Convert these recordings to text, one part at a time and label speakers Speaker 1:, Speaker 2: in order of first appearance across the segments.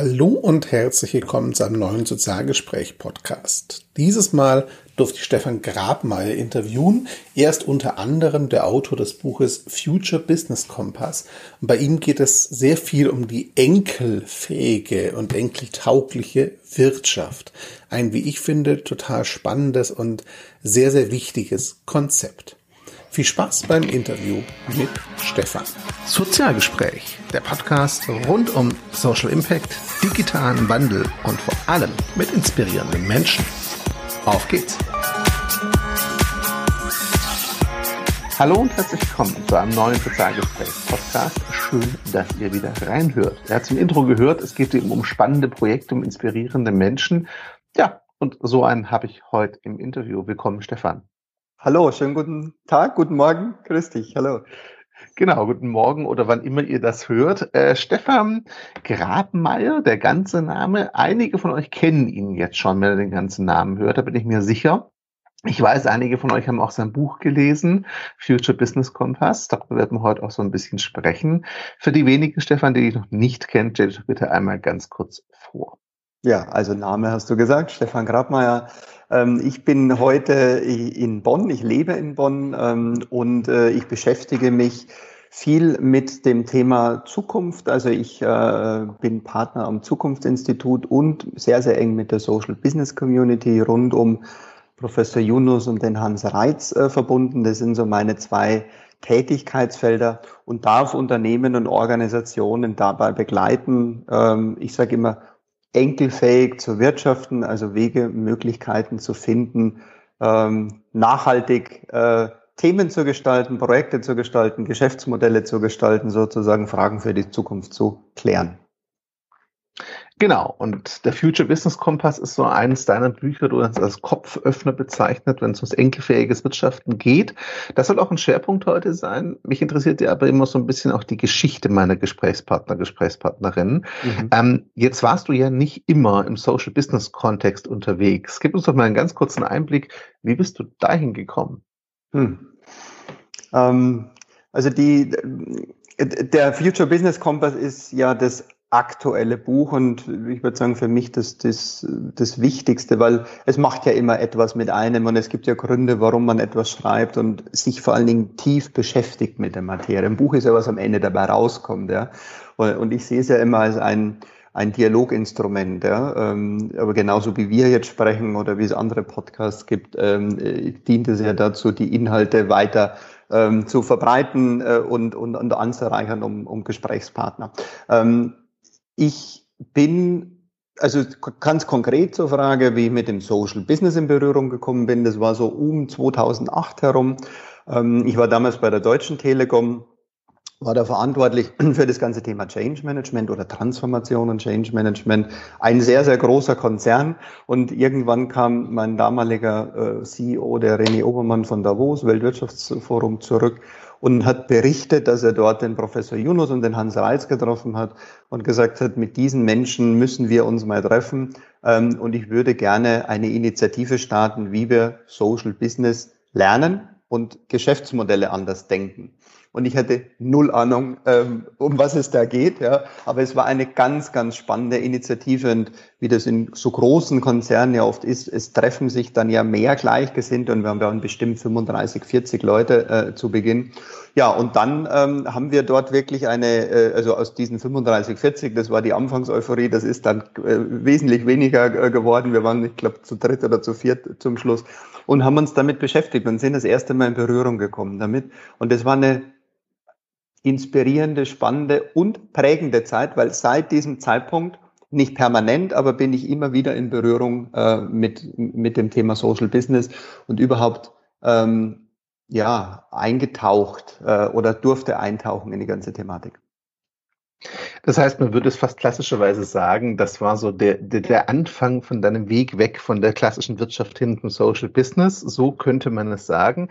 Speaker 1: Hallo und herzlich willkommen zu einem neuen Sozialgespräch-Podcast. Dieses Mal durfte ich Stefan Grabmeier interviewen. Er ist unter anderem der Autor des Buches Future Business Compass. Und bei ihm geht es sehr viel um die enkelfähige und enkeltaugliche Wirtschaft. Ein, wie ich finde, total spannendes und sehr, sehr wichtiges Konzept. Viel Spaß beim Interview mit Stefan. Sozialgespräch, der Podcast rund um Social Impact, digitalen Wandel und vor allem mit inspirierenden Menschen. Auf geht's! Hallo und herzlich willkommen zu einem neuen Sozialgespräch-Podcast. Schön, dass ihr wieder reinhört. Ihr habt zum Intro gehört, es geht eben um spannende Projekte, um inspirierende Menschen. Ja, und so einen habe ich heute im Interview. Willkommen, Stefan.
Speaker 2: Hallo, schönen guten Tag, guten Morgen, grüß dich, hallo.
Speaker 1: Genau, guten Morgen oder wann immer ihr das hört. Äh, Stefan Grabmeier, der ganze Name. Einige von euch kennen ihn jetzt schon, wenn ihr den ganzen Namen hört, da bin ich mir sicher. Ich weiß, einige von euch haben auch sein Buch gelesen, Future Business Compass. Darüber werden wir heute auch so ein bisschen sprechen. Für die wenigen, Stefan, die dich noch nicht kennt, stell dich bitte einmal ganz kurz vor.
Speaker 2: Ja, also Name hast du gesagt, Stefan Grabmeier. Ähm, ich bin heute in Bonn, ich lebe in Bonn ähm, und äh, ich beschäftige mich viel mit dem Thema Zukunft. Also ich äh, bin Partner am Zukunftsinstitut und sehr, sehr eng mit der Social Business Community rund um Professor Yunus und den Hans Reitz äh, verbunden. Das sind so meine zwei Tätigkeitsfelder und darf Unternehmen und Organisationen dabei begleiten. Ähm, ich sage immer, enkelfähig zu wirtschaften, also Wege, Möglichkeiten zu finden, ähm, nachhaltig äh, Themen zu gestalten, Projekte zu gestalten, Geschäftsmodelle zu gestalten, sozusagen Fragen für die Zukunft zu klären.
Speaker 1: Genau, und der Future Business Kompass ist so eines deiner Bücher, du hast es als Kopföffner bezeichnet, wenn es ums enkelfähiges Wirtschaften geht. Das soll auch ein Schwerpunkt heute sein. Mich interessiert ja aber immer so ein bisschen auch die Geschichte meiner Gesprächspartner, Gesprächspartnerinnen. Mhm. Ähm, jetzt warst du ja nicht immer im Social Business Kontext unterwegs. Gib uns doch mal einen ganz kurzen Einblick. Wie bist du dahin gekommen? Hm.
Speaker 2: Ähm, also die, der Future Business Kompass ist ja das aktuelle Buch und ich würde sagen für mich das, das, das Wichtigste, weil es macht ja immer etwas mit einem und es gibt ja Gründe, warum man etwas schreibt und sich vor allen Dingen tief beschäftigt mit der Materie. Ein Buch ist ja, was am Ende dabei rauskommt, ja. Und ich sehe es ja immer als ein, ein Dialoginstrument, ja. Ähm, aber genauso wie wir jetzt sprechen oder wie es andere Podcasts gibt, ähm, dient es ja dazu, die Inhalte weiter ähm, zu verbreiten äh, und, und, und anzureichern um, um Gesprächspartner. Ich bin, also ganz konkret zur Frage, wie ich mit dem Social Business in Berührung gekommen bin. Das war so um 2008 herum. Ähm, ich war damals bei der Deutschen Telekom, war da verantwortlich für das ganze Thema Change Management oder Transformation und Change Management. Ein sehr, sehr großer Konzern. Und irgendwann kam mein damaliger äh, CEO, der René Obermann von Davos, Weltwirtschaftsforum, zurück und hat berichtet, dass er dort den Professor Yunus und den Hans Reitz getroffen hat und gesagt hat, mit diesen Menschen müssen wir uns mal treffen. Ähm, und ich würde gerne eine Initiative starten, wie wir Social Business lernen und Geschäftsmodelle anders denken und ich hatte null Ahnung, ähm, um was es da geht. Ja. Aber es war eine ganz, ganz spannende Initiative und wie das in so großen Konzernen ja oft ist, es treffen sich dann ja mehr Gleichgesinnte und wir haben bestimmt 35, 40 Leute äh, zu Beginn. Ja, und dann ähm, haben wir dort wirklich eine, äh, also aus diesen 35, 40, das war die Anfangseuphorie, das ist dann äh, wesentlich weniger äh, geworden. Wir waren, ich glaube, zu dritt oder zu viert zum Schluss und haben uns damit beschäftigt und sind das erste Mal in Berührung gekommen damit. Und das war eine inspirierende, spannende und prägende Zeit, weil seit diesem Zeitpunkt nicht permanent, aber bin ich immer wieder in Berührung äh, mit, mit dem Thema Social Business und überhaupt ähm, ja eingetaucht äh, oder durfte eintauchen in die ganze Thematik.
Speaker 1: Das heißt, man würde es fast klassischerweise sagen, das war so der, der, der Anfang von deinem Weg weg von der klassischen Wirtschaft hin zum Social Business. So könnte man es sagen.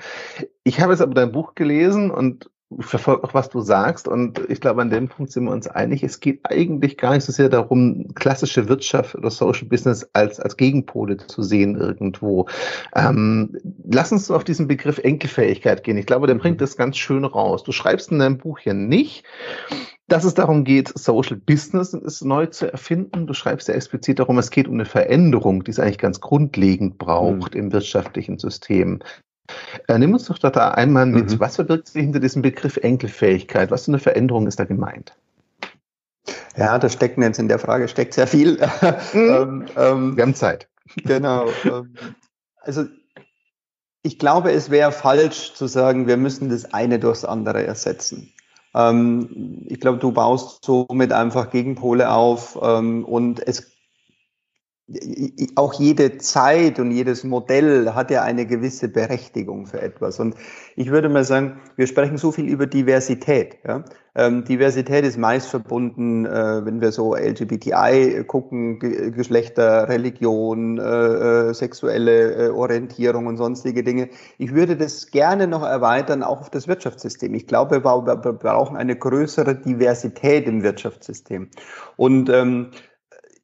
Speaker 1: Ich habe jetzt aber dein Buch gelesen und ich verfolge auch, was du sagst. Und ich glaube, an dem Punkt sind wir uns einig. Es geht eigentlich gar nicht so sehr darum, klassische Wirtschaft oder Social Business als, als Gegenpole zu sehen irgendwo. Ähm, lass uns auf diesen Begriff Enkelfähigkeit gehen. Ich glaube, der bringt das ganz schön raus. Du schreibst in deinem Buch hier nicht, dass es darum geht, Social Business neu zu erfinden. Du schreibst ja explizit darum, es geht um eine Veränderung, die es eigentlich ganz grundlegend braucht mhm. im wirtschaftlichen System. Äh, nimm uns doch da einmal mit. Mhm. Was verbirgt sich hinter diesem Begriff Enkelfähigkeit? Was für eine Veränderung ist da gemeint?
Speaker 2: Ja, da steckt jetzt in der Frage steckt sehr viel.
Speaker 1: Mhm. ähm, ähm, Wir haben Zeit.
Speaker 2: Genau. Ähm, also ich glaube, es wäre falsch zu sagen, wir müssen das eine durchs andere ersetzen. Ähm, ich glaube, du baust somit einfach Gegenpole auf ähm, und es auch jede Zeit und jedes Modell hat ja eine gewisse Berechtigung für etwas. Und ich würde mal sagen, wir sprechen so viel über Diversität. Ja? Ähm, Diversität ist meist verbunden, äh, wenn wir so LGBTI gucken, Ge Geschlechter, Religion, äh, äh, sexuelle äh, Orientierung und sonstige Dinge. Ich würde das gerne noch erweitern, auch auf das Wirtschaftssystem. Ich glaube, wir, wir brauchen eine größere Diversität im Wirtschaftssystem. Und ähm,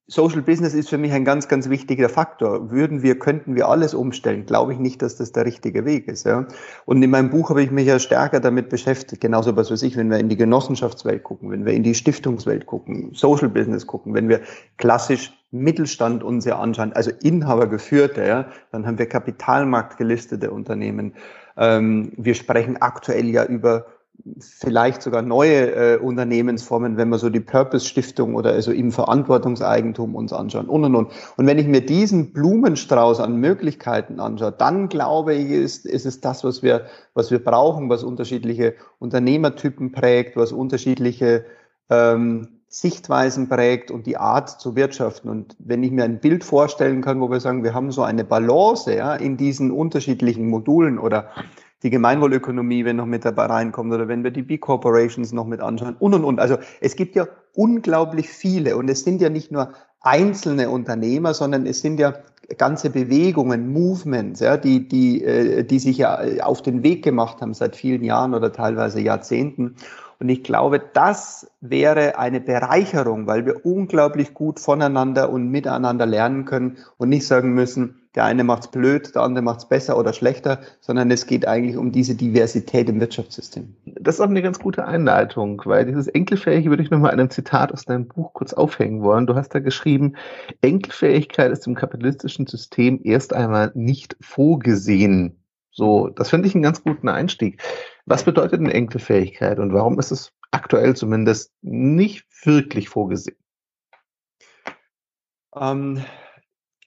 Speaker 2: Social Business ist für mich ein ganz, ganz wichtiger Faktor. Würden wir, könnten wir alles umstellen, glaube ich nicht, dass das der richtige Weg ist. Ja? Und in meinem Buch habe ich mich ja stärker damit beschäftigt, genauso was weiß ich, wenn wir in die Genossenschaftswelt gucken, wenn wir in die Stiftungswelt gucken, Social Business gucken, wenn wir klassisch Mittelstand uns ja anschauen, also Inhabergeführte, ja, dann haben wir kapitalmarktgelistete Unternehmen. Ähm, wir sprechen aktuell ja über vielleicht sogar neue äh, Unternehmensformen, wenn wir so die Purpose-Stiftung oder also im Verantwortungseigentum uns anschauen und und und. Und wenn ich mir diesen Blumenstrauß an Möglichkeiten anschaue, dann glaube ich, ist, ist es das, was wir, was wir brauchen, was unterschiedliche Unternehmertypen prägt, was unterschiedliche ähm, Sichtweisen prägt und die Art zu wirtschaften. Und wenn ich mir ein Bild vorstellen kann, wo wir sagen, wir haben so eine Balance ja, in diesen unterschiedlichen Modulen oder die Gemeinwohlökonomie, wenn noch mit dabei reinkommt, oder wenn wir die B-Corporations noch mit anschauen und und und. Also es gibt ja unglaublich viele und es sind ja nicht nur einzelne Unternehmer, sondern es sind ja ganze Bewegungen, Movements, ja, die, die, äh, die sich ja auf den Weg gemacht haben seit vielen Jahren oder teilweise Jahrzehnten. Und ich glaube, das wäre eine Bereicherung, weil wir unglaublich gut voneinander und miteinander lernen können und nicht sagen müssen, der eine macht's blöd, der andere macht's besser oder schlechter, sondern es geht eigentlich um diese Diversität im Wirtschaftssystem.
Speaker 1: Das ist auch eine ganz gute Einleitung, weil dieses Enkelfähige würde ich nochmal einem Zitat aus deinem Buch kurz aufhängen wollen. Du hast da geschrieben, Enkelfähigkeit ist im kapitalistischen System erst einmal nicht vorgesehen. So, das finde ich einen ganz guten Einstieg. Was bedeutet denn Enkelfähigkeit und warum ist es aktuell zumindest nicht wirklich vorgesehen?
Speaker 2: Ähm,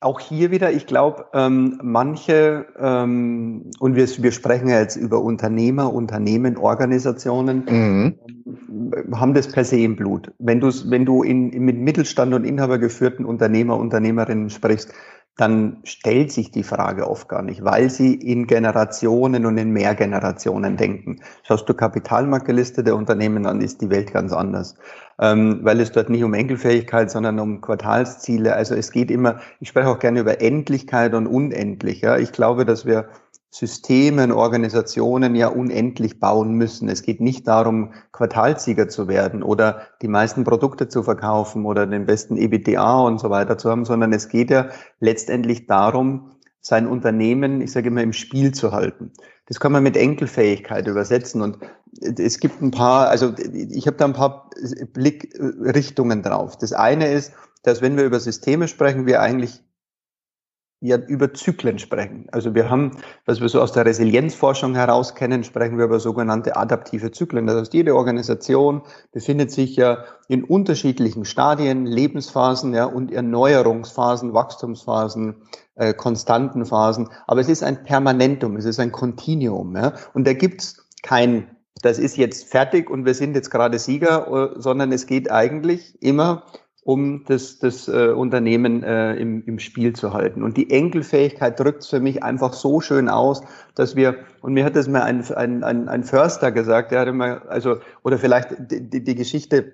Speaker 2: auch hier wieder, ich glaube, ähm, manche, ähm, und wir, wir sprechen ja jetzt über Unternehmer, Unternehmen, Organisationen, mhm. Ähm, haben das per se im Blut. Wenn, wenn du in, mit Mittelstand und inhabergeführten Unternehmer, Unternehmerinnen sprichst, dann stellt sich die Frage oft gar nicht, weil sie in Generationen und in Mehrgenerationen denken. Schaust du kapitalmarktgelistete Unternehmen an, ist die Welt ganz anders, ähm, weil es dort nicht um Enkelfähigkeit, sondern um Quartalsziele. Also es geht immer, ich spreche auch gerne über Endlichkeit und unendlich. Ja. Ich glaube, dass wir Systemen, Organisationen ja unendlich bauen müssen. Es geht nicht darum, Quartalsieger zu werden oder die meisten Produkte zu verkaufen oder den besten EBTA und so weiter zu haben, sondern es geht ja letztendlich darum, sein Unternehmen, ich sage immer, im Spiel zu halten. Das kann man mit Enkelfähigkeit übersetzen und es gibt ein paar, also ich habe da ein paar Blickrichtungen drauf. Das eine ist, dass wenn wir über Systeme sprechen, wir eigentlich ja über Zyklen sprechen. Also wir haben, was wir so aus der Resilienzforschung heraus kennen, sprechen wir über sogenannte adaptive Zyklen. Das heißt, jede Organisation befindet sich ja in unterschiedlichen Stadien, Lebensphasen ja, und Erneuerungsphasen, Wachstumsphasen, äh, konstanten Phasen. Aber es ist ein Permanentum, es ist ein Kontinuum. Ja, und da gibt's kein das ist jetzt fertig und wir sind jetzt gerade Sieger, äh, sondern es geht eigentlich immer um das, das äh, Unternehmen äh, im, im Spiel zu halten. Und die Enkelfähigkeit drückt es für mich einfach so schön aus, dass wir, und mir hat das mal ein, ein, ein, ein Förster gesagt, der hatte mal, also, oder vielleicht die, die, die Geschichte,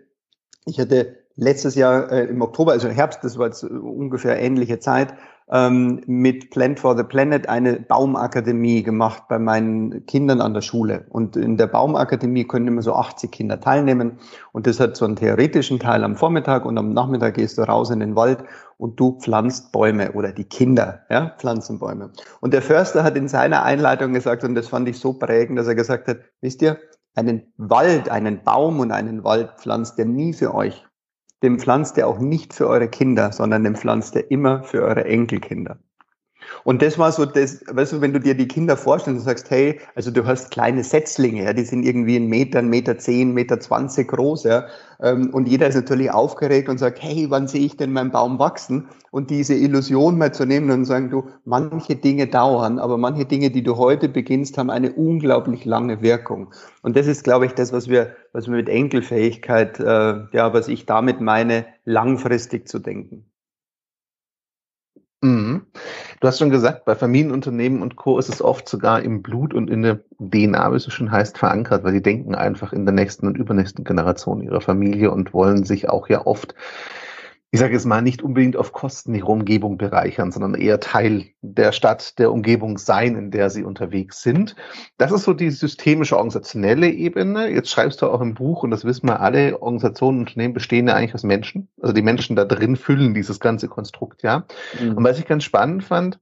Speaker 2: ich hatte letztes Jahr äh, im Oktober, also Herbst, das war jetzt ungefähr ähnliche Zeit, ähm, mit Plant for the Planet eine Baumakademie gemacht bei meinen Kindern an der Schule. Und in der Baumakademie können immer so 80 Kinder teilnehmen. Und das hat so einen theoretischen Teil am Vormittag und am Nachmittag gehst du raus in den Wald und du pflanzt Bäume oder die Kinder ja, pflanzen Bäume. Und der Förster hat in seiner Einleitung gesagt, und das fand ich so prägend, dass er gesagt hat, wisst ihr, einen Wald, einen Baum und einen Wald pflanzt, der nie für euch, den pflanzt er auch nicht für eure Kinder, sondern den pflanzt er immer für eure Enkelkinder. Und das war so das, weißt du, wenn du dir die Kinder vorstellst und sagst, hey, also du hast kleine Setzlinge, ja, die sind irgendwie ein Meter, ein Meter zehn, Meter zwanzig groß, ja, ähm, und jeder ist natürlich aufgeregt und sagt, hey, wann sehe ich denn meinen Baum wachsen? Und diese Illusion mal zu nehmen und sagen, du, manche Dinge dauern, aber manche Dinge, die du heute beginnst, haben eine unglaublich lange Wirkung. Und das ist, glaube ich, das, was wir, was wir mit Enkelfähigkeit, äh, ja, was ich damit meine, langfristig zu denken.
Speaker 1: Mhm. Du hast schon gesagt, bei Familienunternehmen und Co. ist es oft sogar im Blut und in der DNA, wie es so schön heißt, verankert, weil die denken einfach in der nächsten und übernächsten Generation ihrer Familie und wollen sich auch ja oft ich sage jetzt mal, nicht unbedingt auf Kosten ihrer Umgebung bereichern, sondern eher Teil der Stadt, der Umgebung sein, in der sie unterwegs sind. Das ist so die systemische organisationelle Ebene. Jetzt schreibst du auch im Buch, und das wissen wir alle, Organisationen und Unternehmen bestehen ja eigentlich aus Menschen. Also die Menschen da drin füllen dieses ganze Konstrukt, ja. Mhm. Und was ich ganz spannend fand,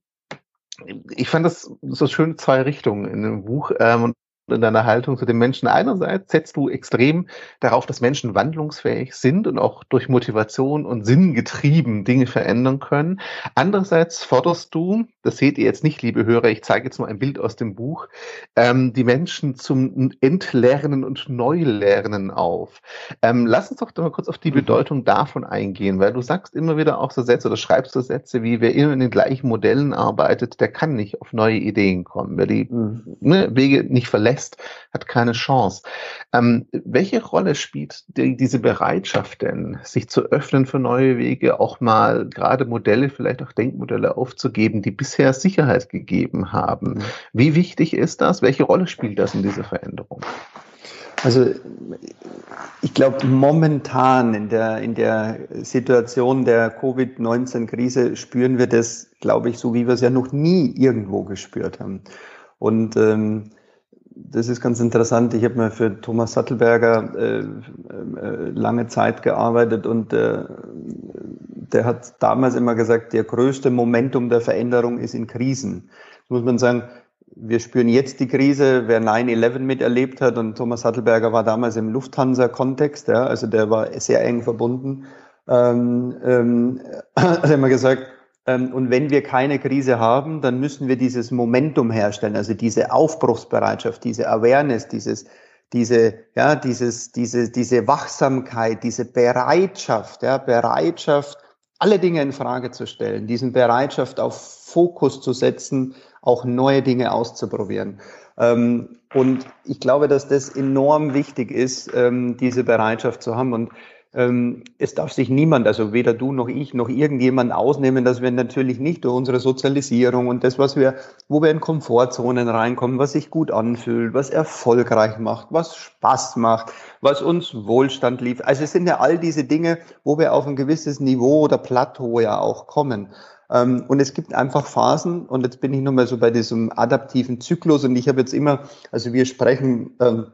Speaker 1: ich fand das so schön zwei Richtungen in dem Buch. Ähm, in deiner Haltung zu den Menschen. Einerseits setzt du extrem darauf, dass Menschen wandlungsfähig sind und auch durch Motivation und Sinn getrieben Dinge verändern können. Andererseits forderst du, das seht ihr jetzt nicht, liebe Hörer, ich zeige jetzt mal ein Bild aus dem Buch, ähm, die Menschen zum Entlernen und Neulernen auf. Ähm, lass uns doch mal kurz auf die mhm. Bedeutung davon eingehen, weil du sagst immer wieder auch so Sätze oder schreibst so Sätze wie, wer immer in den gleichen Modellen arbeitet, der kann nicht auf neue Ideen kommen. Wer die mhm. ne, Wege nicht verlässt, lässt, hat keine Chance. Ähm, welche Rolle spielt die, diese Bereitschaft denn, sich zu öffnen für neue Wege, auch mal gerade Modelle, vielleicht auch Denkmodelle aufzugeben, die bisher Sicherheit gegeben haben? Mhm. Wie wichtig ist das? Welche Rolle spielt das in dieser Veränderung?
Speaker 2: Also ich glaube, momentan in der, in der Situation der Covid-19-Krise spüren wir das, glaube ich, so wie wir es ja noch nie irgendwo gespürt haben. Und ähm, das ist ganz interessant. Ich habe mal für Thomas Sattelberger äh, äh, lange Zeit gearbeitet und äh, der hat damals immer gesagt, der größte Momentum der Veränderung ist in Krisen. Das muss man sagen, wir spüren jetzt die Krise, wer 9-11 miterlebt hat und Thomas Sattelberger war damals im Lufthansa-Kontext, ja, also der war sehr eng verbunden, ähm, ähm, hat immer gesagt, und wenn wir keine Krise haben, dann müssen wir dieses Momentum herstellen, also diese Aufbruchsbereitschaft, diese Awareness, dieses, diese, ja, dieses, diese, diese Wachsamkeit, diese Bereitschaft, ja, Bereitschaft, alle Dinge in Frage zu stellen, diesen Bereitschaft auf Fokus zu setzen, auch neue Dinge auszuprobieren. Ähm, und ich glaube, dass das enorm wichtig ist, ähm, diese Bereitschaft zu haben. Und ähm, es darf sich niemand, also weder du noch ich noch irgendjemand ausnehmen, dass wir natürlich nicht durch unsere Sozialisierung und das, was wir, wo wir in Komfortzonen reinkommen, was sich gut anfühlt, was erfolgreich macht, was Spaß macht, was uns Wohlstand liefert. Also es sind ja all diese Dinge, wo wir auf ein gewisses Niveau oder Plateau ja auch kommen. Ähm, und es gibt einfach Phasen, und jetzt bin ich nochmal so bei diesem adaptiven Zyklus, und ich habe jetzt immer, also wir sprechen, ähm,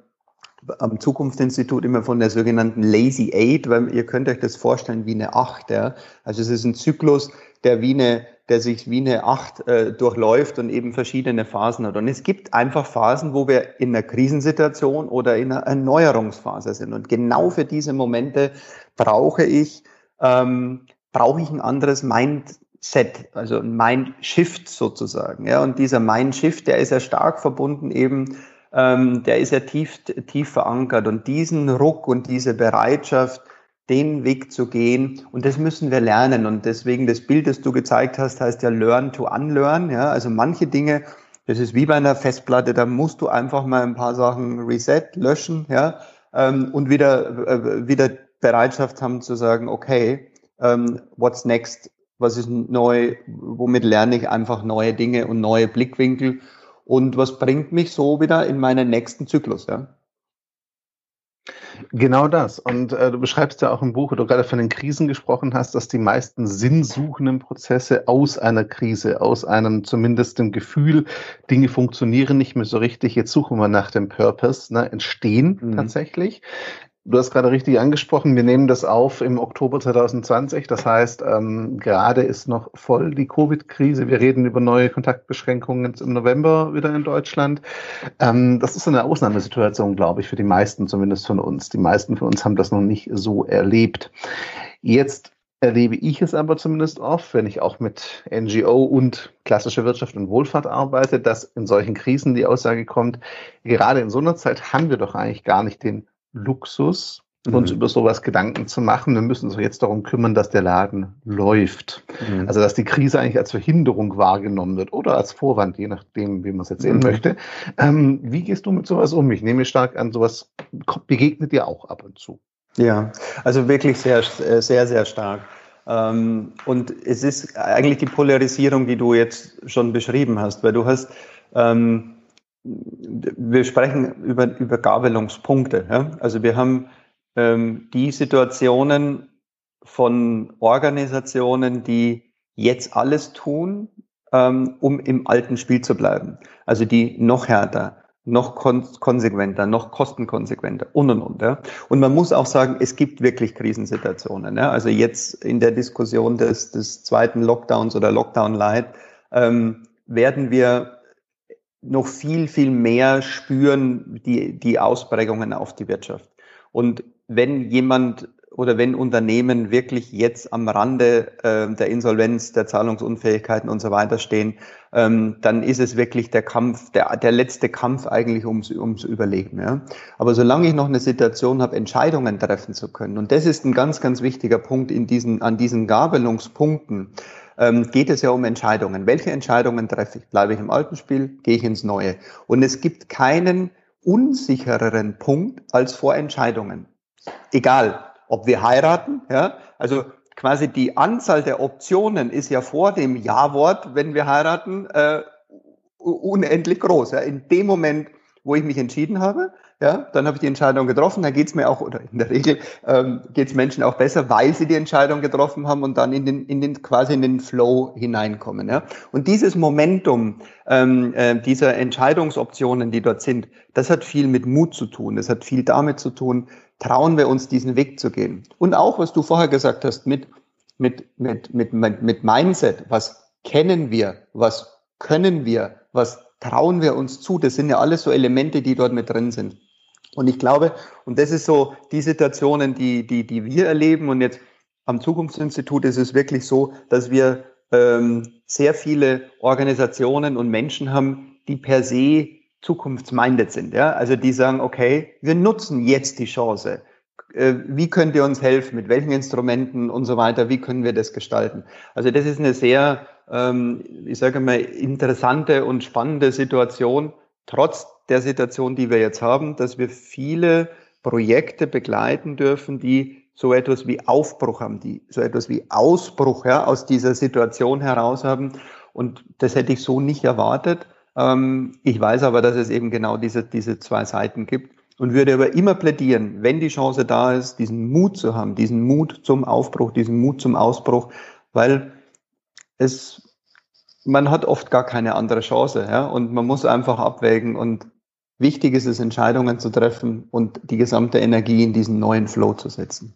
Speaker 2: am Zukunftsinstitut immer von der sogenannten Lazy Eight, weil ihr könnt euch das vorstellen wie eine Acht. Ja? Also es ist ein Zyklus, der wie eine, der sich wie eine Acht äh, durchläuft und eben verschiedene Phasen hat. Und es gibt einfach Phasen, wo wir in einer Krisensituation oder in einer Erneuerungsphase sind. Und genau für diese Momente brauche ich ähm, brauche ich ein anderes Mindset, also ein Mindshift sozusagen. Ja, und dieser Mindshift, der ist ja stark verbunden eben ähm, der ist ja tief, tief verankert. Und diesen Ruck und diese Bereitschaft, den Weg zu gehen, und das müssen wir lernen. Und deswegen das Bild, das du gezeigt hast, heißt ja Learn to Unlearn. Ja? Also manche Dinge, das ist wie bei einer Festplatte, da musst du einfach mal ein paar Sachen reset, löschen, ja, ähm, und wieder, äh, wieder Bereitschaft haben zu sagen, okay, ähm, what's next? Was ist neu? Womit lerne ich einfach neue Dinge und neue Blickwinkel? Und was bringt mich so wieder in meinen nächsten Zyklus, ja?
Speaker 1: Genau das. Und äh, du beschreibst ja auch im Buch, wo du gerade von den Krisen gesprochen hast, dass die meisten sinnsuchenden Prozesse aus einer Krise, aus einem zumindest dem Gefühl, Dinge funktionieren nicht mehr so richtig, jetzt suchen wir nach dem Purpose, ne, entstehen mhm. tatsächlich. Du hast gerade richtig angesprochen, wir nehmen das auf im Oktober 2020. Das heißt, ähm, gerade ist noch voll die Covid-Krise. Wir reden über neue Kontaktbeschränkungen im November wieder in Deutschland. Ähm, das ist eine Ausnahmesituation, glaube ich, für die meisten, zumindest von uns. Die meisten von uns haben das noch nicht so erlebt. Jetzt erlebe ich es aber zumindest oft, wenn ich auch mit NGO und klassischer Wirtschaft und Wohlfahrt arbeite, dass in solchen Krisen die Aussage kommt, gerade in so einer Zeit haben wir doch eigentlich gar nicht den Luxus, uns mhm. über sowas Gedanken zu machen. Wir müssen uns jetzt darum kümmern, dass der Laden läuft. Mhm. Also dass die Krise eigentlich als Verhinderung wahrgenommen wird oder als Vorwand, je nachdem, wie man es jetzt sehen mhm. möchte. Ähm, wie gehst du mit sowas um? Ich nehme stark an, sowas begegnet dir auch ab und zu.
Speaker 2: Ja, also wirklich sehr, sehr, sehr stark. Ähm, und es ist eigentlich die Polarisierung, die du jetzt schon beschrieben hast, weil du hast ähm, wir sprechen über, über Gabelungspunkte. Ja? Also wir haben ähm, die Situationen von Organisationen, die jetzt alles tun, ähm, um im alten Spiel zu bleiben. Also die noch härter, noch kon konsequenter, noch kostenkonsequenter und und und. Ja? Und man muss auch sagen, es gibt wirklich Krisensituationen. Ja? Also jetzt in der Diskussion des, des zweiten Lockdowns oder Lockdown Light ähm, werden wir noch viel, viel mehr spüren die, die Ausprägungen auf die Wirtschaft. Und wenn jemand oder wenn Unternehmen wirklich jetzt am Rande äh, der Insolvenz, der Zahlungsunfähigkeiten und so weiter stehen, ähm, dann ist es wirklich der Kampf, der, der letzte Kampf eigentlich ums, ums Überleben. Ja? Aber solange ich noch eine Situation habe, Entscheidungen treffen zu können, und das ist ein ganz, ganz wichtiger Punkt in diesen, an diesen Gabelungspunkten, ähm, geht es ja um Entscheidungen. Welche Entscheidungen treffe ich? Bleibe ich im alten Spiel? Gehe ich ins Neue? Und es gibt keinen unsichereren Punkt als vor Entscheidungen. Egal, ob wir heiraten, ja, also quasi die Anzahl der Optionen ist ja vor dem Ja-Wort, wenn wir heiraten, äh, unendlich groß. Ja. In dem Moment, wo ich mich entschieden habe, ja, dann habe ich die Entscheidung getroffen, dann geht's mir auch, oder in der Regel ähm, geht Menschen auch besser, weil sie die Entscheidung getroffen haben und dann in den, in den quasi in den Flow hineinkommen. Ja. Und dieses Momentum ähm, äh, dieser Entscheidungsoptionen, die dort sind, das hat viel mit Mut zu tun, das hat viel damit zu tun, trauen wir uns diesen Weg zu gehen. Und auch, was du vorher gesagt hast, mit, mit, mit, mit, mit Mindset, was kennen wir, was können wir, was trauen wir uns zu, das sind ja alles so Elemente, die dort mit drin sind. Und ich glaube, und das ist so die Situationen, die, die, die wir erleben. Und jetzt am Zukunftsinstitut ist es wirklich so, dass wir ähm, sehr viele Organisationen und Menschen haben, die per se zukunftsminded sind. Ja? Also die sagen, okay, wir nutzen jetzt die Chance. Äh, wie könnt ihr uns helfen? Mit welchen Instrumenten und so weiter? Wie können wir das gestalten? Also das ist eine sehr, ähm, ich sage mal, interessante und spannende Situation, trotz der Situation, die wir jetzt haben, dass wir viele Projekte begleiten dürfen, die so etwas wie Aufbruch haben, die so etwas wie Ausbruch ja, aus dieser Situation heraus haben. Und das hätte ich so nicht erwartet. Ähm, ich weiß aber, dass es eben genau diese, diese zwei Seiten gibt und würde aber immer plädieren, wenn die Chance da ist, diesen Mut zu haben, diesen Mut zum Aufbruch, diesen Mut zum Ausbruch, weil es, man hat oft gar keine andere Chance, ja, und man muss einfach abwägen und Wichtig ist es, Entscheidungen zu treffen und die gesamte Energie in diesen neuen Flow zu setzen.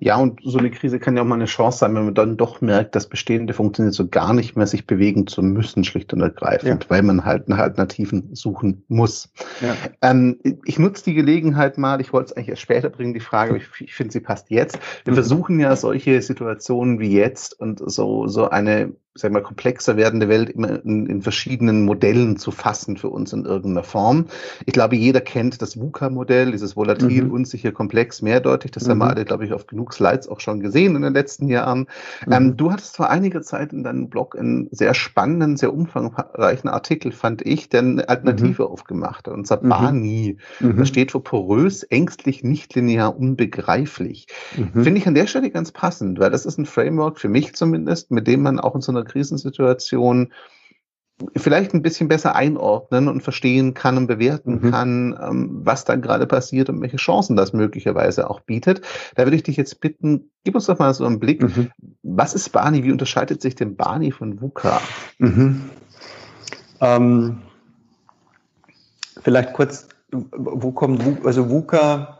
Speaker 1: Ja, und so eine Krise kann ja auch mal eine Chance sein, wenn man dann doch merkt, das Bestehende funktioniert so gar nicht mehr, sich bewegen zu müssen, schlicht und ergreifend, ja. weil man halt nach Alternativen suchen muss. Ja. Ähm, ich nutze die Gelegenheit mal, ich wollte es eigentlich erst später bringen, die Frage, ich, ich finde, sie passt jetzt. Wir mhm. versuchen ja solche Situationen wie jetzt und so, so eine sag mal, komplexer werdende Welt immer in, in, verschiedenen Modellen zu fassen für uns in irgendeiner Form. Ich glaube, jeder kennt das VUCA-Modell, dieses volatil, mhm. unsicher, komplex, mehrdeutig. Das mhm. haben wir alle, glaube ich, auf genug Slides auch schon gesehen in den letzten Jahren. Mhm. Ähm, du hattest vor einiger Zeit in deinem Blog einen sehr spannenden, sehr umfangreichen Artikel, fand ich, der eine Alternative mhm. aufgemacht hat. Und zwar mhm. BANI. Das mhm. steht für porös, ängstlich, nicht linear, unbegreiflich. Finde ich an der Stelle ganz passend, weil das ist ein Framework, für mich zumindest, mit dem man auch in so einer Krisensituation vielleicht ein bisschen besser einordnen und verstehen kann und bewerten mhm. kann, ähm, was da gerade passiert und welche Chancen das möglicherweise auch bietet. Da würde ich dich jetzt bitten, gib uns doch mal so einen Blick. Mhm. Was ist Barney? Wie unterscheidet sich denn Barney von VUCA? Mhm.
Speaker 2: Ähm, vielleicht kurz, wo kommt? Also VUCA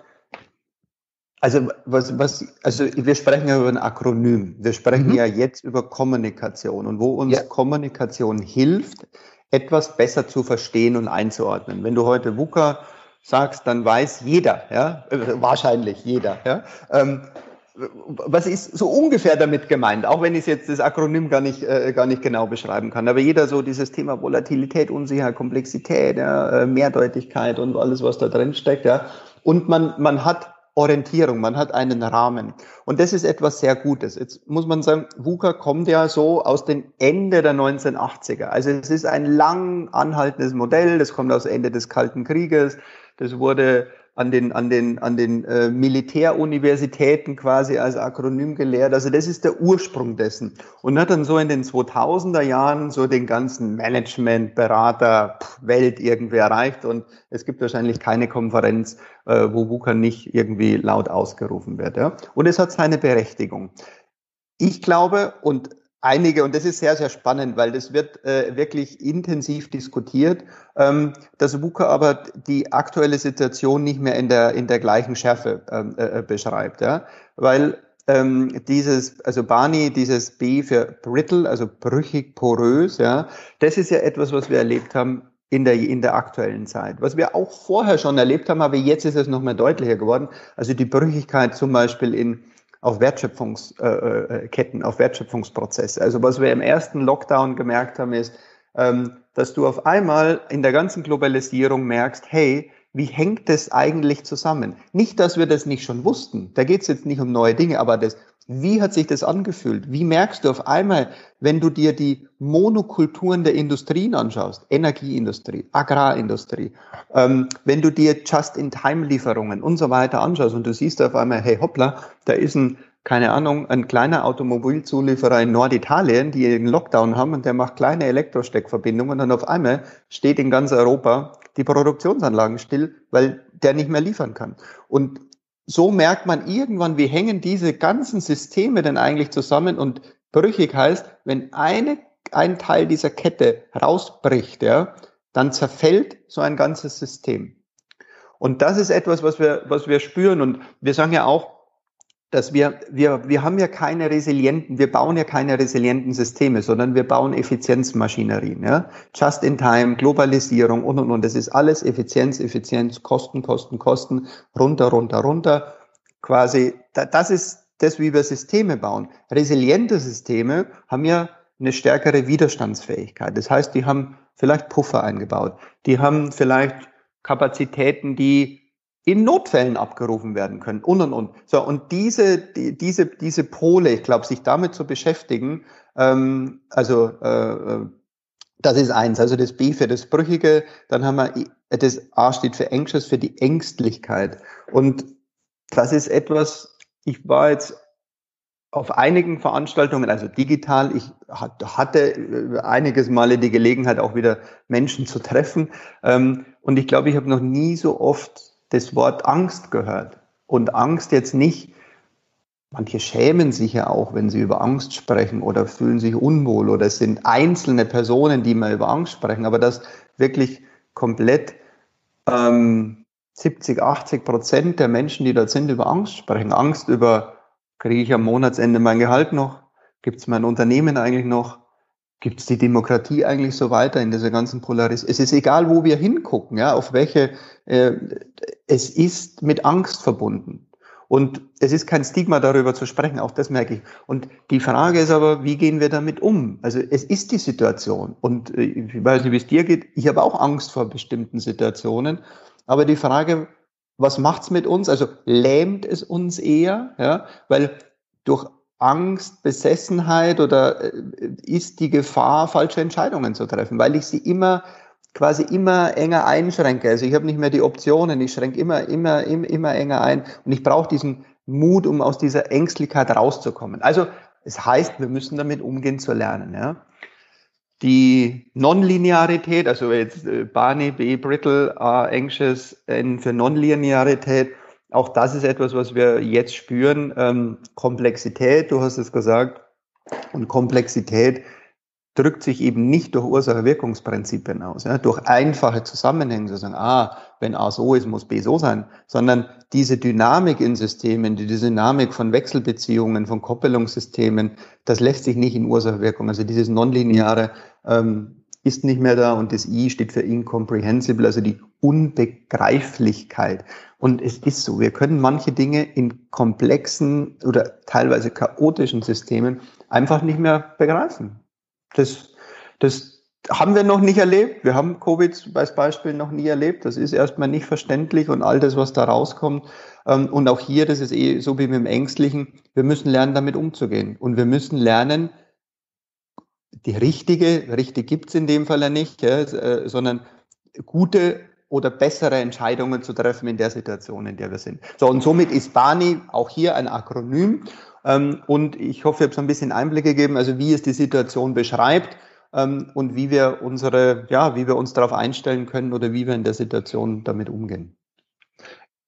Speaker 2: Also was, was, also wir sprechen ja über ein Akronym. Wir sprechen mhm. ja jetzt über Kommunikation und wo uns ja. Kommunikation hilft, etwas besser zu verstehen und einzuordnen. Wenn du heute VUCA sagst, dann weiß jeder, ja, äh, wahrscheinlich jeder, ja. Ähm, was ist so ungefähr damit gemeint, auch wenn ich jetzt das Akronym gar nicht, äh, gar nicht genau beschreiben kann. Aber jeder so dieses Thema Volatilität, Unsicherheit, Komplexität, ja, äh, Mehrdeutigkeit und alles, was da drin steckt. Ja. Und man, man hat Orientierung, man hat einen Rahmen. Und das ist etwas sehr Gutes. Jetzt muss man sagen, VUCA kommt ja so aus dem Ende der 1980er. Also es ist ein lang anhaltendes Modell, das kommt aus Ende des Kalten Krieges. Das wurde an den, an den, an den äh, Militäruniversitäten quasi als Akronym gelehrt. Also das ist der Ursprung dessen. Und hat dann so in den 2000er Jahren so den ganzen Management, Berater, Welt irgendwie erreicht. Und es gibt wahrscheinlich keine Konferenz, äh, wo WUKA nicht irgendwie laut ausgerufen wird. Ja? Und es hat seine Berechtigung. Ich glaube, und einige, und das ist sehr, sehr spannend, weil das wird äh, wirklich intensiv diskutiert, ähm, dass WUKA aber die aktuelle Situation nicht mehr in der, in der gleichen Schärfe ähm, äh, beschreibt. Ja? Weil ähm, dieses, also Barney, dieses B für brittle, also brüchig, porös, ja, das ist ja etwas, was wir erlebt haben in der, in der aktuellen Zeit. Was wir auch vorher schon erlebt haben, aber jetzt ist es noch mal deutlicher geworden. Also die Brüchigkeit zum Beispiel in auf Wertschöpfungsketten, äh, äh, auf Wertschöpfungsprozesse. Also was wir im ersten Lockdown gemerkt haben, ist, ähm, dass du auf einmal in der ganzen Globalisierung merkst, hey, wie hängt das eigentlich zusammen? Nicht, dass wir das nicht schon wussten. Da geht es jetzt nicht um neue Dinge, aber das, wie hat sich das angefühlt? Wie merkst du auf einmal, wenn du dir die Monokulturen der Industrien anschaust, Energieindustrie, Agrarindustrie, ähm, wenn du dir Just-in-Time-Lieferungen und so weiter anschaust und du siehst auf einmal, hey hoppla, da ist ein, keine Ahnung, ein kleiner Automobilzulieferer in Norditalien, die einen Lockdown haben und der macht kleine Elektrosteckverbindungen und auf einmal steht in ganz Europa die Produktionsanlagen still, weil der nicht mehr liefern kann. Und so merkt man irgendwann, wie hängen diese ganzen Systeme denn eigentlich zusammen und brüchig heißt, wenn eine, ein Teil dieser Kette rausbricht, ja, dann zerfällt so ein ganzes System. Und das ist etwas, was wir, was wir spüren. Und wir sagen ja auch, dass wir, wir, wir haben ja keine resilienten, wir bauen ja keine resilienten Systeme, sondern wir bauen Effizienzmaschinerien. Ja? Just in time, Globalisierung und, und, und. Das ist alles Effizienz, Effizienz, Kosten, Kosten, Kosten, runter, runter, runter. Quasi, das ist das, wie wir Systeme bauen. Resiliente Systeme haben ja eine stärkere Widerstandsfähigkeit. Das heißt, die haben vielleicht Puffer eingebaut. Die haben vielleicht Kapazitäten, die in Notfällen abgerufen werden können und und und. So und diese die, diese diese Pole, ich glaube, sich damit zu beschäftigen, ähm, also äh, äh, das ist eins. Also das B für das Brüchige, dann haben wir das A steht für anxious für die Ängstlichkeit und das ist etwas. Ich war jetzt auf einigen Veranstaltungen, also digital, ich hatte äh, einiges Male die Gelegenheit, auch wieder Menschen zu treffen. Ähm, und ich glaube, ich habe noch nie so oft das Wort Angst gehört. Und Angst jetzt nicht, manche schämen sich ja auch, wenn sie über Angst sprechen oder fühlen sich unwohl oder es sind einzelne Personen, die mal über Angst sprechen, aber das wirklich komplett ähm, 70, 80 Prozent der Menschen, die dort sind, über Angst sprechen. Angst über, kriege ich am Monatsende mein Gehalt noch? Gibt es mein Unternehmen eigentlich noch? Gibt es die Demokratie eigentlich so weiter in dieser ganzen Polarisierung? Es ist egal, wo wir hingucken, ja, auf welche, äh, es ist mit Angst verbunden. Und es ist kein Stigma darüber zu sprechen, auch das merke ich. Und die Frage ist aber, wie gehen wir damit um? Also es ist die Situation. Und äh, ich weiß nicht, wie es dir geht. Ich habe auch Angst vor bestimmten Situationen. Aber die Frage, was macht's mit uns? Also lähmt es uns eher? Ja, weil durch Angst, Besessenheit oder äh, ist die Gefahr, falsche Entscheidungen zu treffen, weil ich sie immer quasi immer enger einschränke. Also ich habe nicht mehr die Optionen, ich schränke immer, immer, immer, immer enger ein und ich brauche diesen Mut, um aus dieser Ängstlichkeit rauszukommen. Also es heißt, wir müssen damit umgehen zu lernen. Ja? Die Nonlinearität, also jetzt äh, Barney, B, Brittle, A, Anxious, N für Nonlinearität, auch das ist etwas, was wir jetzt spüren. Ähm, Komplexität, du hast es gesagt, und Komplexität, drückt sich eben nicht durch Ursache-Wirkungsprinzipien aus, ja, durch einfache Zusammenhänge, zu sagen, ah, wenn A so ist, muss B so sein, sondern diese Dynamik in Systemen, die Dynamik von Wechselbeziehungen, von Koppelungssystemen, das lässt sich nicht in Ursache-Wirkung. Also dieses nonlineare ähm, ist nicht mehr da und das I steht für incomprehensible, also die Unbegreiflichkeit. Und es ist so, wir können manche Dinge in komplexen oder teilweise chaotischen Systemen einfach nicht mehr begreifen. Das, das haben wir noch nicht erlebt. Wir haben Covid als Beispiel noch nie erlebt. Das ist erstmal nicht verständlich und all das, was da rauskommt. Ähm, und auch hier, das ist eh so wie mit dem Ängstlichen, wir müssen lernen, damit umzugehen. Und wir müssen lernen, die richtige, richtig gibt's in dem Fall ja nicht, ja, äh, sondern gute oder bessere Entscheidungen zu treffen in der Situation, in der wir sind. So, und somit ist BANI auch hier ein Akronym. Ähm, und ich hoffe, ich habe so ein bisschen Einblick gegeben, also wie es die Situation beschreibt ähm, und wie wir unsere, ja, wie wir uns darauf einstellen können oder wie wir in der Situation damit umgehen.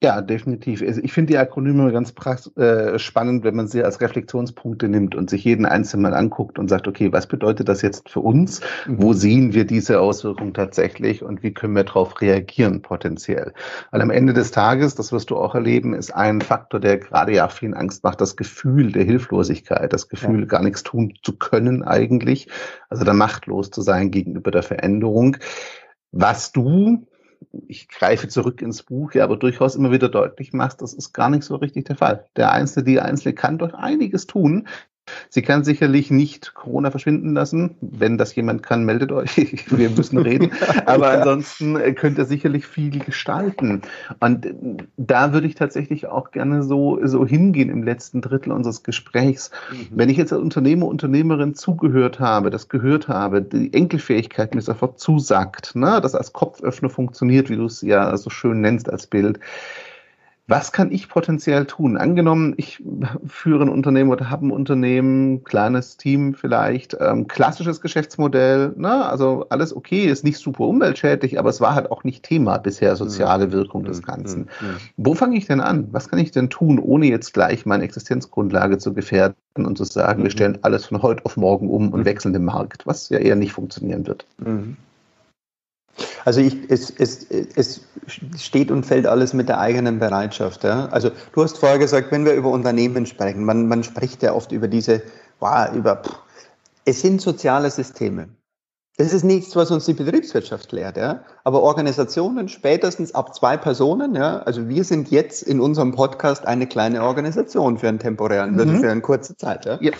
Speaker 1: Ja, definitiv. Also ich finde die Akronyme ganz äh, spannend, wenn man sie als Reflexionspunkte nimmt und sich jeden einzelnen mal anguckt und sagt, okay, was bedeutet das jetzt für uns? Mhm. Wo sehen wir diese Auswirkungen tatsächlich und wie können wir darauf reagieren potenziell? Weil am Ende des Tages, das wirst du auch erleben, ist ein Faktor, der gerade ja vielen Angst macht, das Gefühl der Hilflosigkeit, das Gefühl, ja. gar nichts tun zu können eigentlich, also da machtlos zu sein gegenüber der Veränderung. Was du ich greife zurück ins Buch, ja, aber durchaus immer wieder deutlich machst, das ist gar nicht so richtig der Fall. Der Einzelne, die Einzelne kann doch einiges tun, Sie kann sicherlich nicht Corona verschwinden lassen. Wenn das jemand kann, meldet euch. Wir müssen reden. Aber ansonsten äh, könnt ihr sicherlich viel gestalten. Und äh, da würde ich tatsächlich auch gerne so, so hingehen im letzten Drittel unseres Gesprächs. Mhm. Wenn ich jetzt als Unternehmer, Unternehmerin zugehört habe, das gehört habe, die Enkelfähigkeit mir sofort zusagt, ne, das als Kopföffner funktioniert, wie du es ja so schön nennst als Bild was kann ich potenziell tun? Angenommen, ich führe ein Unternehmen oder habe ein Unternehmen, kleines Team vielleicht, ähm, klassisches Geschäftsmodell, ne? also alles okay, ist nicht super umweltschädlich, aber es war halt auch nicht Thema bisher, soziale mhm. Wirkung des mhm. Ganzen. Mhm. Wo fange ich denn an? Was kann ich denn tun, ohne jetzt gleich meine Existenzgrundlage zu gefährden und zu sagen, wir stellen alles von heute auf morgen um und wechseln den Markt, was ja eher nicht funktionieren wird.
Speaker 2: Also ich, es, es, es steht und fällt alles mit der eigenen Bereitschaft. Ja? Also du hast vorher gesagt, wenn wir über Unternehmen sprechen, man, man spricht ja oft über diese, wow, über, pff, es sind soziale Systeme. Das ist nichts, was uns die Betriebswirtschaft lehrt, ja. Aber Organisationen spätestens ab zwei Personen, ja. Also wir sind jetzt in unserem Podcast eine kleine Organisation für einen temporären, mhm. für eine kurze Zeit, ja. ja.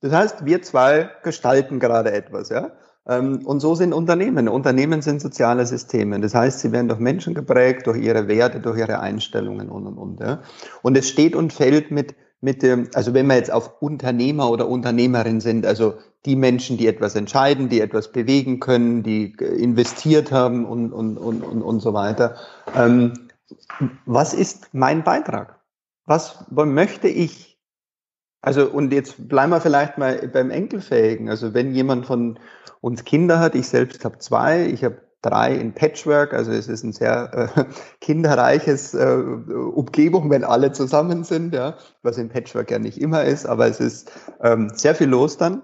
Speaker 2: Das heißt, wir zwei gestalten gerade etwas, ja. Ähm, und so sind Unternehmen. Unternehmen sind soziale Systeme. Das heißt, sie werden durch Menschen geprägt, durch ihre Werte, durch ihre Einstellungen und, und, und. Ja. Und es steht und fällt mit, mit dem, also wenn wir jetzt auf Unternehmer oder Unternehmerin sind, also die Menschen, die etwas entscheiden, die etwas bewegen können, die investiert haben und, und, und, und, und so weiter. Ähm, was ist mein Beitrag? Was möchte ich also und jetzt bleiben wir vielleicht mal beim Enkelfähigen. Also wenn jemand von uns Kinder hat, ich selbst habe zwei, ich habe drei in Patchwork, also es ist ein sehr äh, kinderreiches äh, Umgebung, wenn alle zusammen sind, ja, was in Patchwork ja nicht immer ist, aber es ist ähm, sehr viel los dann.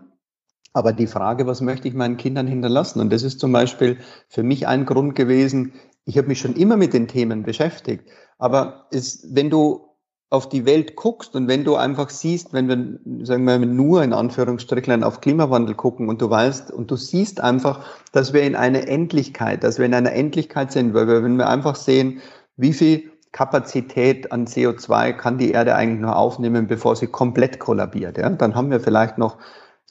Speaker 2: Aber die Frage, was möchte ich meinen Kindern hinterlassen? Und das ist zum Beispiel für mich ein Grund gewesen, ich habe mich schon immer mit den Themen beschäftigt. Aber es, wenn du auf die Welt guckst und wenn du einfach siehst, wenn wir, sagen wir mal, nur in Anführungsstrichen auf Klimawandel gucken und du weißt und du siehst einfach, dass wir in einer Endlichkeit, dass wir in einer Endlichkeit sind, weil wir, wenn wir einfach sehen, wie viel Kapazität an CO2 kann die Erde eigentlich nur aufnehmen, bevor sie komplett kollabiert, ja, dann haben wir vielleicht noch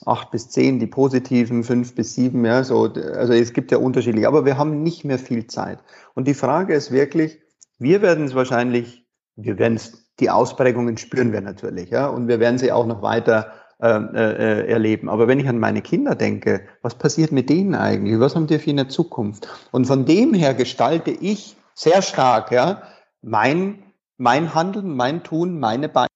Speaker 2: acht bis zehn, die positiven, fünf bis sieben, ja, so, also es gibt ja unterschiedliche, aber wir haben nicht mehr viel Zeit. Und die Frage ist wirklich, wir werden es wahrscheinlich, wir werden es die Ausprägungen spüren wir natürlich, ja, und wir werden sie auch noch weiter äh, äh, erleben. Aber wenn ich an meine Kinder denke, was passiert mit denen eigentlich? Was haben die für eine Zukunft? Und von dem her gestalte ich sehr stark, ja, mein, mein Handeln, mein Tun, meine Beine.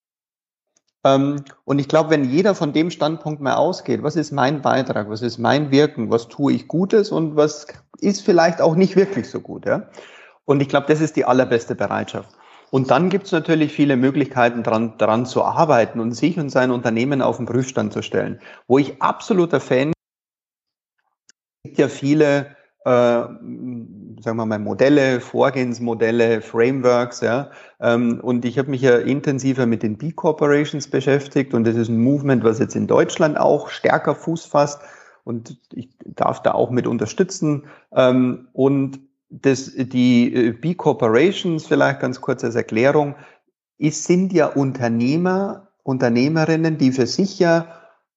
Speaker 2: Ähm, und ich glaube, wenn jeder von dem Standpunkt mal ausgeht, was ist mein Beitrag, was ist mein Wirken, was tue ich Gutes und was ist vielleicht auch nicht wirklich so gut, ja. Und ich glaube, das ist die allerbeste Bereitschaft. Und dann gibt es natürlich viele Möglichkeiten, daran, daran zu arbeiten und sich und sein Unternehmen auf den Prüfstand zu stellen. Wo ich absoluter Fan gibt ja viele, äh, sagen wir mal, Modelle, Vorgehensmodelle, Frameworks, ja. Ähm, und ich habe mich ja intensiver mit den B-Corporations beschäftigt und das ist ein Movement, was jetzt in Deutschland auch stärker Fuß fasst und ich darf da auch mit unterstützen. Ähm, und das, die äh, B-Corporations, vielleicht ganz kurz als Erklärung, ist, sind ja Unternehmer, Unternehmerinnen, die für sich ja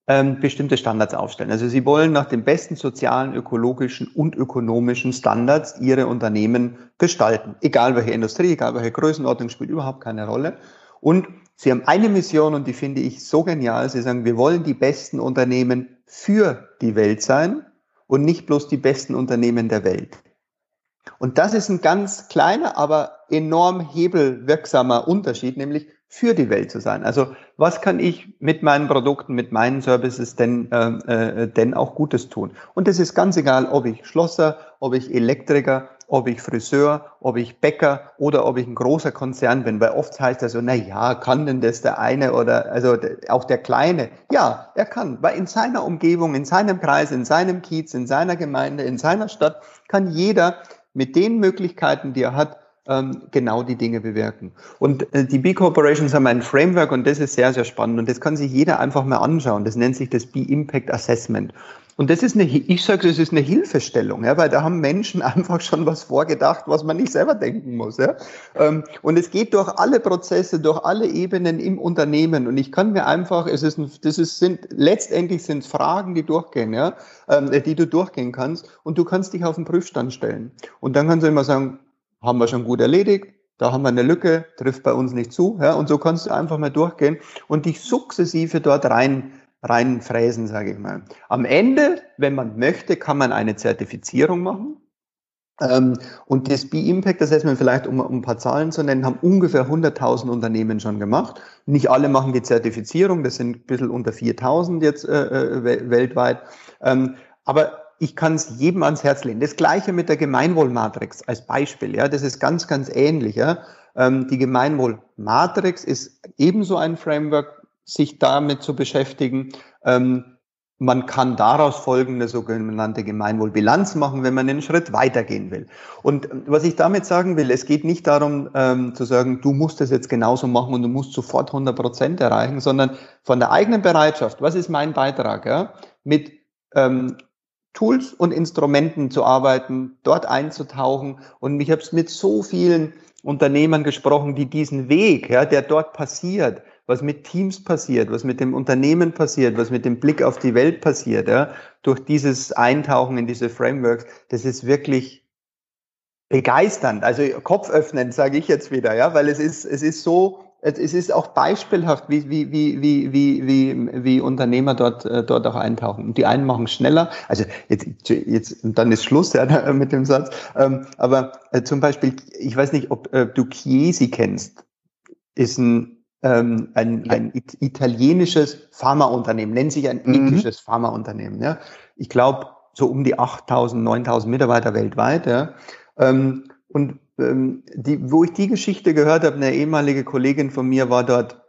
Speaker 2: ähm, bestimmte Standards aufstellen. Also sie wollen nach den besten sozialen, ökologischen und ökonomischen Standards ihre Unternehmen gestalten. Egal welche Industrie, egal welche Größenordnung, spielt überhaupt keine Rolle. Und sie haben eine Mission und die finde ich so genial. Sie sagen, wir wollen die besten Unternehmen für die Welt sein und nicht bloß die besten Unternehmen der Welt. Und das ist ein ganz kleiner, aber enorm hebelwirksamer Unterschied, nämlich für die Welt zu sein. Also was kann ich mit meinen Produkten, mit meinen Services denn, äh, äh, denn auch Gutes tun? Und es ist ganz egal, ob ich Schlosser, ob ich Elektriker, ob ich Friseur, ob ich Bäcker oder ob ich ein großer Konzern bin, weil oft heißt das so, na ja, kann denn das der eine oder also auch der Kleine? Ja, er kann, weil in seiner Umgebung, in seinem Kreis, in seinem Kiez, in seiner Gemeinde, in seiner Stadt kann jeder mit den Möglichkeiten, die er hat, ähm, genau die Dinge bewirken. Und äh, die B-Corporations haben ein Framework und das ist sehr, sehr spannend und das kann sich jeder einfach mal anschauen. Das nennt sich das B-Impact Assessment. Und das ist eine, ich sage, das ist eine Hilfestellung, ja, weil da haben Menschen einfach schon was vorgedacht, was man nicht selber denken muss. Ja. Ähm, und es geht durch alle Prozesse, durch alle Ebenen im Unternehmen. Und ich kann mir einfach, es ist, ein, das ist, sind letztendlich sind Fragen, die durchgehen, ja, ähm, die du durchgehen kannst. Und du kannst dich auf den Prüfstand stellen. Und dann kannst du immer sagen, haben wir schon gut erledigt, da haben wir eine Lücke, trifft bei uns nicht zu. Ja, und so kannst du einfach mal durchgehen und dich sukzessive dort rein reinfräsen, sage ich mal. Am Ende, wenn man möchte, kann man eine Zertifizierung machen. Ähm, und das B-Impact Assessment, vielleicht um, ein paar Zahlen zu nennen, haben ungefähr 100.000 Unternehmen schon gemacht. Nicht alle machen die Zertifizierung, das sind ein bisschen unter 4.000 jetzt äh, äh weltweit. Ähm, aber ich kann es jedem ans Herz legen. Das gleiche mit der Gemeinwohlmatrix als Beispiel. Ja, das ist ganz, ganz ähnlich. Ja. Ähm, die Gemeinwohlmatrix ist ebenso ein Framework, sich damit zu beschäftigen. Ähm, man kann daraus folgende sogenannte Gemeinwohlbilanz machen, wenn man einen Schritt weitergehen will. Und ähm, was ich damit sagen will, es geht nicht darum ähm, zu sagen, du musst das jetzt genauso machen und du musst sofort 100 Prozent erreichen, sondern von der eigenen Bereitschaft, was ist mein Beitrag, ja, mit ähm, Tools und Instrumenten zu arbeiten, dort einzutauchen. Und ich habe es mit so vielen Unternehmern gesprochen, die diesen Weg, ja, der dort passiert, was mit Teams passiert, was mit dem Unternehmen passiert, was mit dem Blick auf die Welt passiert, ja, durch dieses Eintauchen in diese Frameworks, das ist wirklich begeisternd, also kopföffnend, sage ich jetzt wieder, ja, weil es ist, es ist so es ist auch beispielhaft, wie, wie, wie, wie, wie, wie, wie Unternehmer dort, äh, dort auch eintauchen. Und die einen machen schneller, also jetzt, jetzt dann ist Schluss ja, mit dem Satz. Ähm, aber äh, zum Beispiel, ich weiß nicht, ob äh, du Chiesi kennst, ist ein ähm, ein, ein italienisches Pharmaunternehmen, nennt sich ein mhm. ethisches Pharmaunternehmen. Ja. Ich glaube, so um die 8000, 9000 Mitarbeiter weltweit. Ja. Ähm, und ähm, die, wo ich die Geschichte gehört habe, eine ehemalige Kollegin von mir war dort,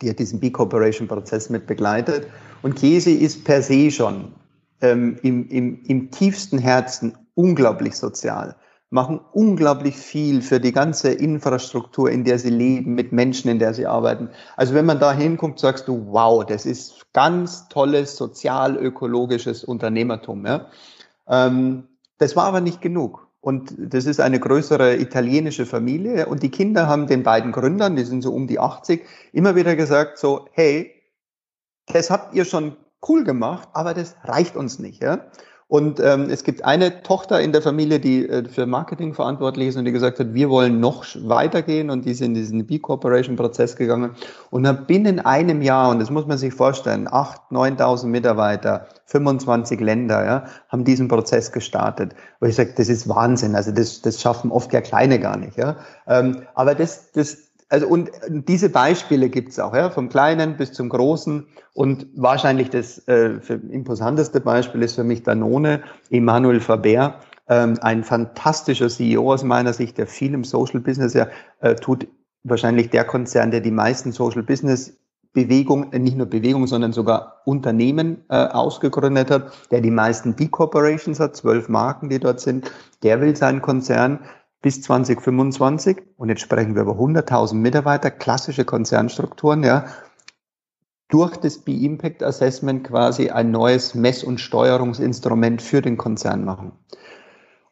Speaker 2: die hat diesen B-Corporation-Prozess mit begleitet. Und Käse ist per se schon ähm, im, im, im tiefsten Herzen unglaublich sozial, machen unglaublich viel für die ganze Infrastruktur, in der sie leben, mit Menschen, in der sie arbeiten. Also wenn man da hinguckt, sagst du, wow, das ist ganz tolles sozial-ökologisches Unternehmertum. Ja? Ähm, das war aber nicht genug. Und das ist eine größere italienische Familie. Und die Kinder haben den beiden Gründern, die sind so um die 80, immer wieder gesagt, so, hey, das habt ihr schon cool gemacht, aber das reicht uns nicht. Ja? Und ähm, es gibt eine Tochter in der Familie, die äh, für Marketing verantwortlich ist und die gesagt hat, wir wollen noch weitergehen und die sind in diesen B-Corporation-Prozess gegangen und haben binnen einem Jahr, und das muss man sich vorstellen, 8.000, 9.000 Mitarbeiter, 25 Länder, ja, haben diesen Prozess gestartet. Wo ich sage, das ist Wahnsinn, also das, das schaffen oft ja Kleine gar nicht. Ja. Ähm, aber das, das, also und diese Beispiele gibt's auch, ja, vom Kleinen bis zum Großen. Und wahrscheinlich das äh, imposanteste Beispiel ist für mich Danone, Emmanuel Faber, ähm, ein fantastischer CEO aus meiner Sicht, der viel im Social Business ja äh, tut. Wahrscheinlich der Konzern, der die meisten Social Business Bewegung, äh, nicht nur Bewegung, sondern sogar Unternehmen äh, ausgegründet hat, der die meisten D-Corporations hat, zwölf Marken, die dort sind, der will seinen Konzern bis 2025, und jetzt sprechen wir über 100.000 Mitarbeiter, klassische Konzernstrukturen, ja, durch das B-Impact Assessment quasi ein neues Mess- und Steuerungsinstrument für den Konzern machen.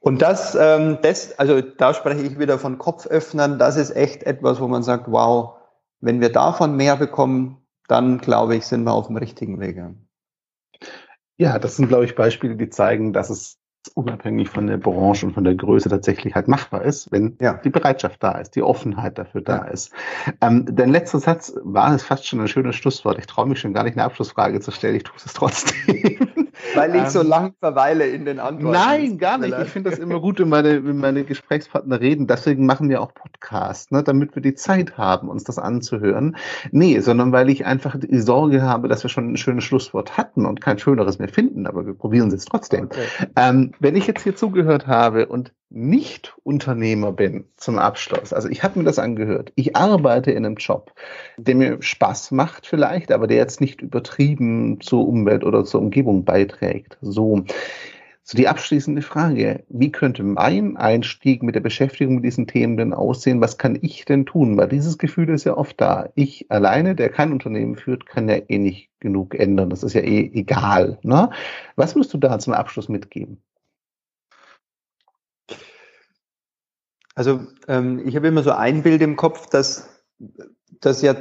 Speaker 2: Und das, ähm, das, also da spreche ich wieder von Kopföffnern, das ist echt etwas, wo man sagt, wow, wenn wir davon mehr bekommen, dann glaube ich, sind wir auf dem richtigen Weg.
Speaker 1: Ja, das sind, glaube ich, Beispiele, die zeigen, dass es unabhängig von der Branche und von der Größe tatsächlich halt machbar ist, wenn ja. die Bereitschaft da ist, die Offenheit dafür da ja. ist. Ähm, dein letzter Satz war es fast schon ein schönes Schlusswort. Ich traue mich schon gar nicht eine Abschlussfrage zu stellen, ich tue es trotzdem.
Speaker 2: Weil ich ähm, so lang verweile in den Antworten.
Speaker 1: Nein, gar nicht. Ich finde das immer gut, wenn meine, wenn meine Gesprächspartner reden. Deswegen machen wir auch Podcasts, ne, damit wir die Zeit haben, uns das anzuhören. Nee, sondern weil ich einfach die Sorge habe, dass wir schon ein schönes Schlusswort hatten und kein schöneres mehr finden, aber wir probieren es jetzt trotzdem. Okay. Ähm, wenn ich jetzt hier zugehört habe und nicht Unternehmer bin zum Abschluss, also ich habe mir das angehört, ich arbeite in einem Job, der mir Spaß macht vielleicht, aber der jetzt nicht übertrieben zur Umwelt oder zur Umgebung beiträgt. So, so die abschließende Frage, wie könnte mein Einstieg mit der Beschäftigung mit diesen Themen denn aussehen? Was kann ich denn tun? Weil dieses Gefühl ist ja oft da. Ich alleine, der kein Unternehmen führt, kann ja eh nicht genug ändern. Das ist ja eh egal. Ne? Was würdest du da zum Abschluss mitgeben?
Speaker 2: Also ähm, ich habe immer so ein Bild im Kopf, dass, dass ja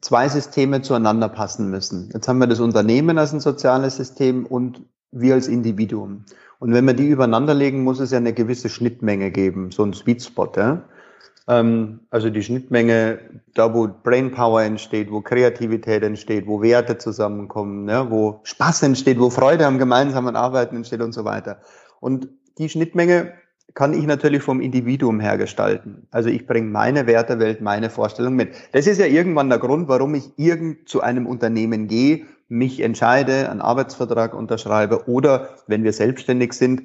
Speaker 2: zwei Systeme zueinander passen müssen. Jetzt haben wir das Unternehmen als ein soziales System und wir als Individuum. Und wenn wir die übereinander legen, muss es ja eine gewisse Schnittmenge geben, so ein Sweet Spot. Ja? Ähm, also die Schnittmenge, da wo Brainpower entsteht, wo Kreativität entsteht, wo Werte zusammenkommen, ja? wo Spaß entsteht, wo Freude am gemeinsamen Arbeiten entsteht und so weiter. Und die Schnittmenge kann ich natürlich vom Individuum her gestalten. Also ich bringe meine Wertewelt, meine Vorstellung mit. Das ist ja irgendwann der Grund, warum ich irgend zu einem Unternehmen gehe, mich entscheide, einen Arbeitsvertrag unterschreibe oder wenn wir selbstständig sind,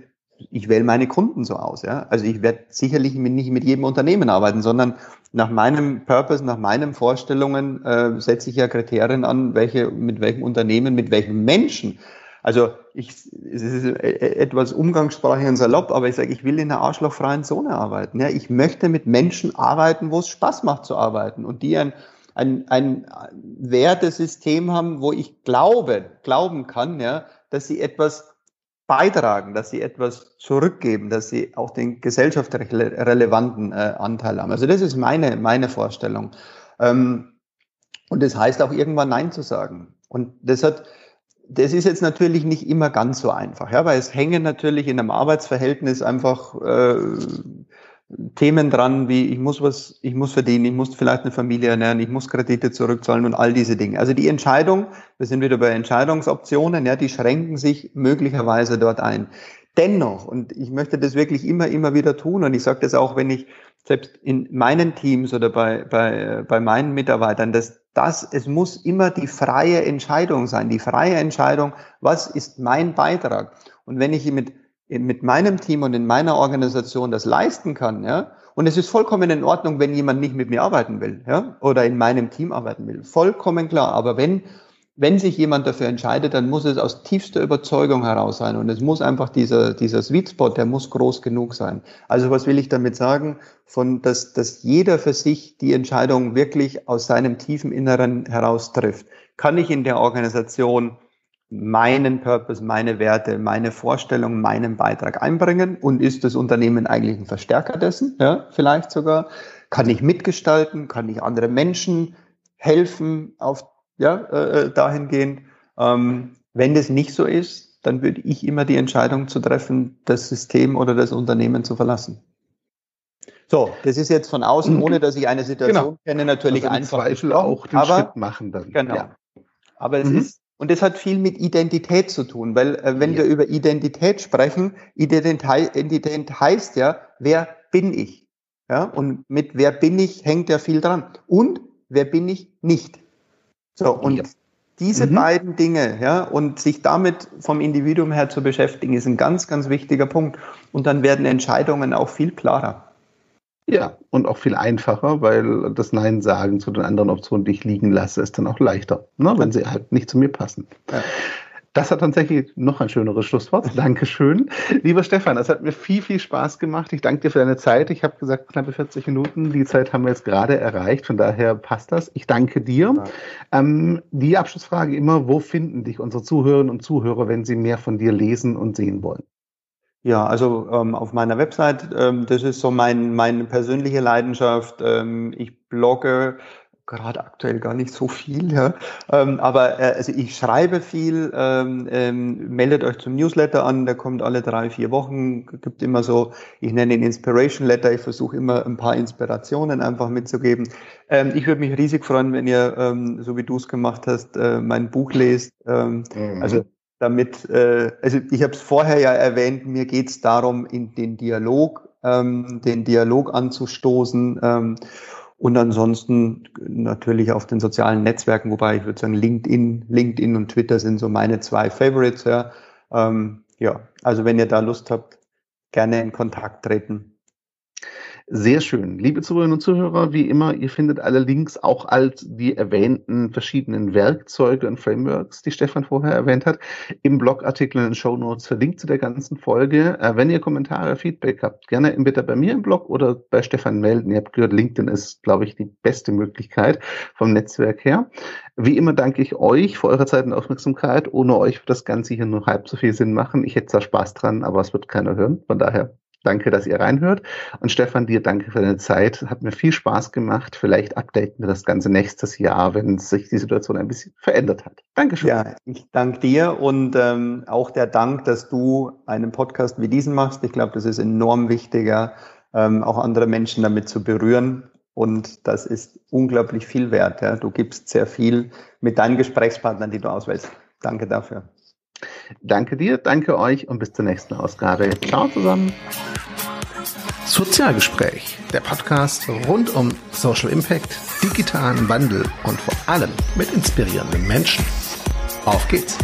Speaker 2: ich wähle meine Kunden so aus. Ja? Also ich werde sicherlich nicht mit jedem Unternehmen arbeiten, sondern nach meinem Purpose, nach meinen Vorstellungen äh, setze ich ja Kriterien an, welche, mit welchem Unternehmen, mit welchem Menschen also ich, es ist etwas umgangssprachlich und salopp, aber ich sage, ich will in einer arschlochfreien Zone arbeiten. Ja, ich möchte mit Menschen arbeiten, wo es Spaß macht zu arbeiten und die ein, ein, ein Wertesystem haben, wo ich glaube, glauben kann, ja, dass sie etwas beitragen, dass sie etwas zurückgeben, dass sie auch den gesellschaftlich relevanten äh, Anteil haben. Also das ist meine, meine Vorstellung. Ähm, und das heißt auch irgendwann Nein zu sagen. Und das hat, das ist jetzt natürlich nicht immer ganz so einfach, ja, weil es hängen natürlich in einem Arbeitsverhältnis einfach äh, Themen dran, wie ich muss was, ich muss verdienen, ich muss vielleicht eine Familie ernähren, ich muss Kredite zurückzahlen und all diese Dinge. Also die Entscheidung, wir sind wieder bei Entscheidungsoptionen, ja, die schränken sich möglicherweise dort ein. Dennoch, und ich möchte das wirklich immer, immer wieder tun, und ich sage das auch, wenn ich selbst in meinen Teams oder bei, bei, bei meinen Mitarbeitern, dass das, es muss immer die freie Entscheidung sein, die freie Entscheidung, was ist mein Beitrag? Und wenn ich mit, mit meinem Team und in meiner Organisation das leisten kann, ja, und es ist vollkommen in Ordnung, wenn jemand nicht mit mir arbeiten will, ja, oder in meinem Team arbeiten will, vollkommen klar. Aber wenn wenn sich jemand dafür entscheidet, dann muss es aus tiefster Überzeugung heraus sein. Und es muss einfach dieser, dieser Sweet Spot, der muss groß genug sein. Also was will ich damit sagen? Von, dass, dass jeder für sich die Entscheidung wirklich aus seinem tiefen Inneren heraus trifft. Kann ich in der Organisation meinen Purpose, meine Werte, meine Vorstellung, meinen Beitrag einbringen? Und ist das Unternehmen eigentlich ein Verstärker dessen? Ja, vielleicht sogar. Kann ich mitgestalten? Kann ich andere Menschen helfen auf ja, äh, äh, dahingehend. Ähm, wenn das nicht so ist, dann würde ich immer die Entscheidung zu treffen, das System oder das Unternehmen zu verlassen. So, das ist jetzt von außen, ohne dass ich eine Situation genau. kenne, natürlich also einfach.
Speaker 1: Zweifel auch den aber, Schritt machen dann.
Speaker 2: Genau. Ja. Aber es mhm. ist, und das hat viel mit Identität zu tun, weil äh, wenn ja. wir über Identität sprechen, Identität, Identität heißt ja, wer bin ich? Ja, und mit wer bin ich hängt ja viel dran. Und wer bin ich nicht? So, und ja. diese mhm. beiden Dinge, ja, und sich damit vom Individuum her zu beschäftigen, ist ein ganz, ganz wichtiger Punkt. Und dann werden Entscheidungen auch viel klarer.
Speaker 1: Ja, und auch viel einfacher, weil das Nein sagen zu den anderen Optionen, die ich liegen lasse, ist dann auch leichter, ne, wenn sie halt nicht zu mir passen. Ja. Das hat tatsächlich noch ein schöneres Schlusswort. Dankeschön. Lieber Stefan, es hat mir viel, viel Spaß gemacht. Ich danke dir für deine Zeit. Ich habe gesagt, knappe 40 Minuten. Die Zeit haben wir jetzt gerade erreicht. Von daher passt das. Ich danke dir. Ja. Ähm, die Abschlussfrage immer, wo finden dich unsere Zuhörerinnen und Zuhörer, wenn sie mehr von dir lesen und sehen wollen?
Speaker 2: Ja, also ähm, auf meiner Website, ähm, das ist so mein, meine persönliche Leidenschaft. Ähm, ich blogge gerade aktuell gar nicht so viel, ja. Ähm, aber äh, also ich schreibe viel, ähm, ähm, meldet euch zum Newsletter an, der kommt alle drei, vier Wochen, gibt immer so, ich nenne ihn Inspiration Letter, ich versuche immer ein paar Inspirationen einfach mitzugeben. Ähm, ich würde mich riesig freuen, wenn ihr, ähm, so wie du es gemacht hast, äh, mein Buch lest. Ähm, mhm. Also damit, äh, also ich habe es vorher ja erwähnt, mir geht es darum, in den Dialog, den Dialog anzustoßen. Und ansonsten natürlich auf den sozialen Netzwerken, wobei ich würde sagen, LinkedIn, LinkedIn und Twitter sind so meine zwei Favorites. Ja, ähm, ja also wenn ihr da Lust habt, gerne in Kontakt treten.
Speaker 1: Sehr schön. Liebe Zuhörerinnen und Zuhörer, wie immer, ihr findet alle Links auch als die erwähnten verschiedenen Werkzeuge und Frameworks, die Stefan vorher erwähnt hat, im Blogartikel in den Show Notes verlinkt zu der ganzen Folge. Äh, wenn ihr Kommentare, Feedback habt, gerne entweder bei mir im Blog oder bei Stefan melden. Ihr habt gehört, LinkedIn ist, glaube ich, die beste Möglichkeit vom Netzwerk her. Wie immer danke ich euch für eure Zeit und Aufmerksamkeit. Ohne euch wird das Ganze hier nur halb so viel Sinn machen. Ich hätte zwar Spaß dran, aber es wird keiner hören. Von daher Danke, dass ihr reinhört. Und Stefan, dir danke für deine Zeit. Hat mir viel Spaß gemacht. Vielleicht updaten wir das Ganze nächstes Jahr, wenn sich die Situation ein bisschen verändert hat. Dankeschön.
Speaker 2: Ja, ich danke dir und ähm, auch der Dank, dass du einen Podcast wie diesen machst. Ich glaube, das ist enorm wichtiger, ähm, auch andere Menschen damit zu berühren. Und das ist unglaublich viel wert. Ja. Du gibst sehr viel mit deinen Gesprächspartnern, die du auswählst. Danke dafür.
Speaker 1: Danke dir, danke euch und bis zur nächsten Ausgabe. Ciao zusammen. Sozialgespräch, der Podcast rund um Social Impact, digitalen Wandel und vor allem mit inspirierenden Menschen. Auf geht's!